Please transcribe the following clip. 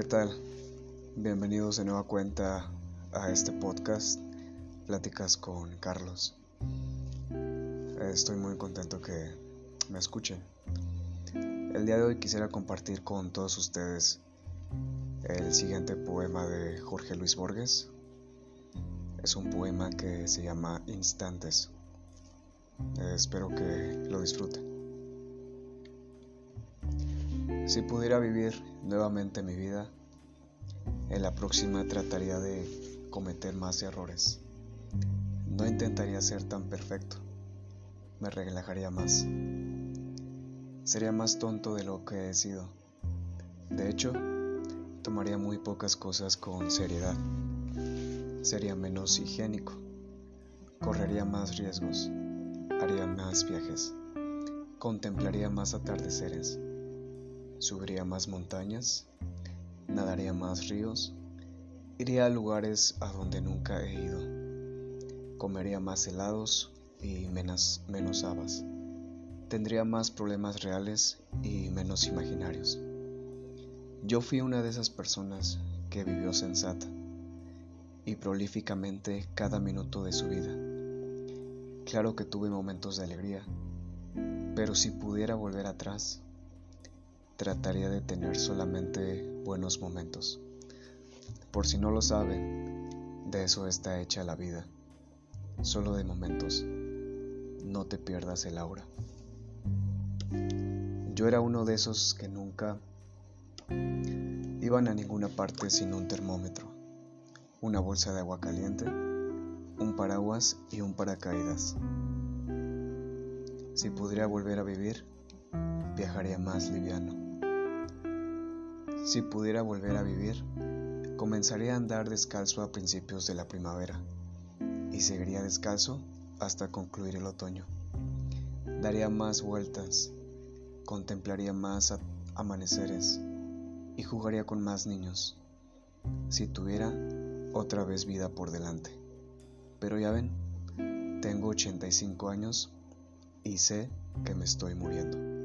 tal? Bienvenidos de nueva cuenta a este podcast, Pláticas con Carlos. Estoy muy contento que me escuchen. El día de hoy quisiera compartir con todos ustedes el siguiente poema de Jorge Luis Borges. Es un poema que se llama Instantes. Espero que lo disfruten. Si pudiera vivir nuevamente mi vida, en la próxima trataría de cometer más errores. No intentaría ser tan perfecto. Me relajaría más. Sería más tonto de lo que he sido. De hecho, tomaría muy pocas cosas con seriedad. Sería menos higiénico. Correría más riesgos. Haría más viajes. Contemplaría más atardeceres subiría más montañas, nadaría más ríos, iría a lugares a donde nunca he ido, comería más helados y menos, menos habas, tendría más problemas reales y menos imaginarios. Yo fui una de esas personas que vivió sensata y prolíficamente cada minuto de su vida. Claro que tuve momentos de alegría, pero si pudiera volver atrás, trataría de tener solamente buenos momentos. Por si no lo saben, de eso está hecha la vida, solo de momentos. No te pierdas el aura. Yo era uno de esos que nunca iban a ninguna parte sin un termómetro, una bolsa de agua caliente, un paraguas y un paracaídas. Si pudiera volver a vivir, viajaría más liviano. Si pudiera volver a vivir, comenzaría a andar descalzo a principios de la primavera y seguiría descalzo hasta concluir el otoño. Daría más vueltas, contemplaría más amaneceres y jugaría con más niños si tuviera otra vez vida por delante. Pero ya ven, tengo 85 años y sé que me estoy muriendo.